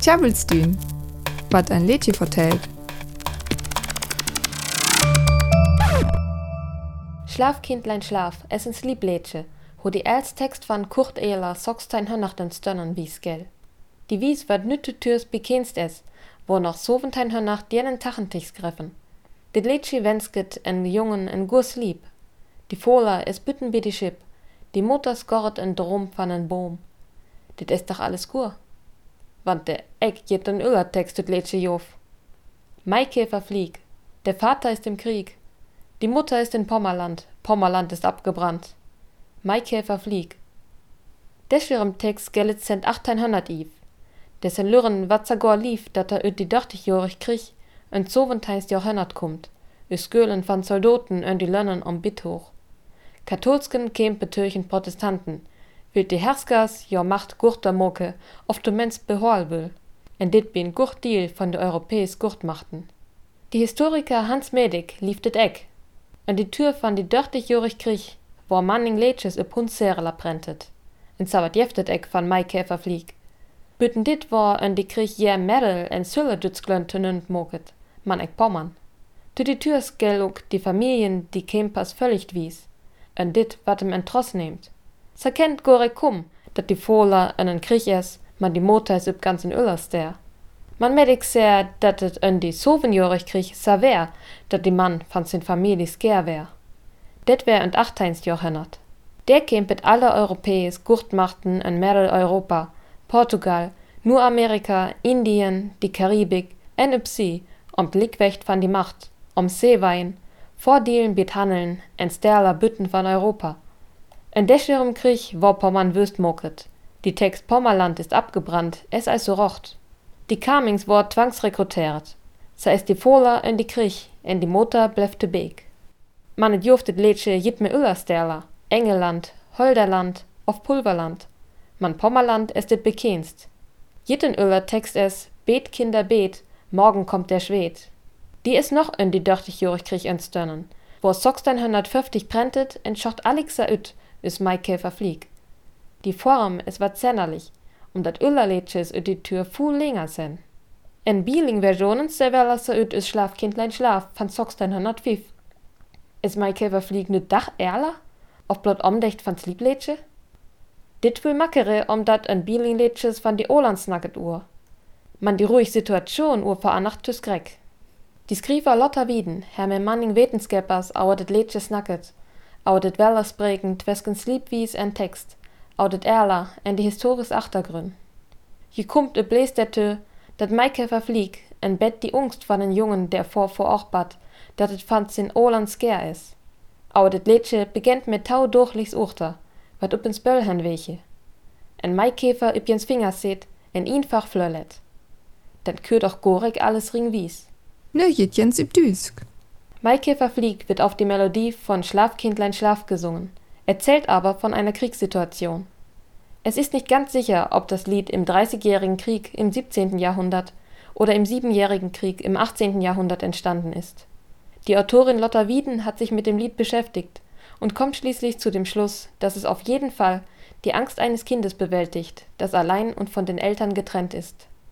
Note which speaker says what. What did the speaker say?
Speaker 1: Tjabelstün, wat ein Lädchen vertellt.
Speaker 2: Schlaf, Kindlein, schlaf, es ins Lieblädje, ho die als Text van Kurt Ehler Sockstein hör den Stönnern wies, gell. Die wies wat nütte Türs bekennst es, wo noch soventein hör nach dirnen Tachentichs greffen. Dit Lädje wensket en Jungen en Gurs lieb. Die Fola es bütten bi die Schip, die Mutter skorret en Drum van en Boom. Dit is doch alles gut. Der Eck geht den Öllertext tut Lädje Jof. Maikäfer flieg, der Vater ist im Krieg, die Mutter ist in Pommerland, Pommerland ist abgebrannt. Maikäfer flieg. Deschirem Text gellet cent 1800 Iv. Dessen Lürren watzagor lief, dat er öt die 80-jährig krich, en zoventeinst Jahrhundert kommt, is Gölen van Soldaten ön die Lönnen om Bit hoch. Katholsken käm betürchen Protestanten, will die Herskers jo macht gurter Moke, oft du mens will, en dit bin gurt Deal von de Europäis Gurtmachten. Die Historiker Hans Medig lief dit Eck, en die Tür van die dörtig-jorig Krich, wo Manning Leches e Punzerler prentet. En zawat jeftet Eck van Maikäfer flieg. Bütten dit war en die Krich je Merel en Sülle dützglön tönend moket, man Eck Pommern. Tu die Türs gelug die Familien die Kempers völlig wies, en dit wat em entross nehmt. Sa kennt gore kum, dat die Fola en en Krich es, man die Motor is üb ganzen Öllers der. Man medik sehr, dat et en die sovenjorig krich sa wär, dat die Mann van sin Familie sker wär. Det wär en achteinst Jahrhundert. Der kempet alle Europäes Gurtmachten en Merel Europa, Portugal, nur Amerika, Indien, die Karibik, Ypsi, om Blickwecht van die Macht, om Seewein, Vordielen bit Handeln, en sterler Bütten van Europa. En descherem Krieg war Pommern wüst moket. Die Text Pommerland ist abgebrannt, es also rocht. Die Kamings ward twangsrekrutiert. Sa ist die Fola en die Krich, en die Mutter blefte Beek. Man et juftet Lädsche jit me Öllersterler, Engeland, Holderland, auf Pulverland. Man Pommerland es dit bekennst. Jitten Öller Text es, Bet Kinder bet, morgen kommt der Schwed. Die is noch in die dörtig-jorig Krich entstörnen. Wo Sockstein 150 prentet, entschocht Alexa üt, is Maikäfer flieg. Die Form es war zännerlich, um dat Öllerlädsches üt die Tür full länger sen. En Bieling-Versionen serverlasser üt is Schlafkindlein Schlaf Sockstein 105. Is Maikäfer flieg nu Dach Erler? Auf blot omdecht van Slieblädsche? Dit will mackere, om dat en Bieling-Lädsches van die Olandsnacket uhr. Man die ruhig Situation uhr veranacht tüs Greck. Die Skriver Lotta Wieden, Herr Manning Wetenskepers, auert Lädsches nacket, auert Wellers bregend, wesken Sleepwies en Text, auert Erler en die historis Achtergrün. Je kommt e bläst der Tö, dat Maikäfer flieg, en Bett die Ungst van den Jungen, der vor vor och bat, dat et fand sin Oland sker is. Auert et Lädsche begent mit tau durchlichs Urter, wat up ins Böllhen weche. En Maikäfer üb jens seht, en einfach flöllet. Dan kürt auch Gorek alles ring wies.
Speaker 1: Ne Jitjens üb Düsk.
Speaker 2: Maikäfer flieg wird auf die Melodie von Schlafkindlein Schlaf gesungen, erzählt aber von einer Kriegssituation. Es ist nicht ganz sicher, ob das Lied im Dreißigjährigen Krieg im 17. Jahrhundert oder im Siebenjährigen Krieg im 18. Jahrhundert entstanden ist. Die Autorin Lotta Wieden hat sich mit dem Lied beschäftigt und kommt schließlich zu dem Schluss, dass es auf jeden Fall die Angst eines Kindes bewältigt, das allein und von den Eltern getrennt ist.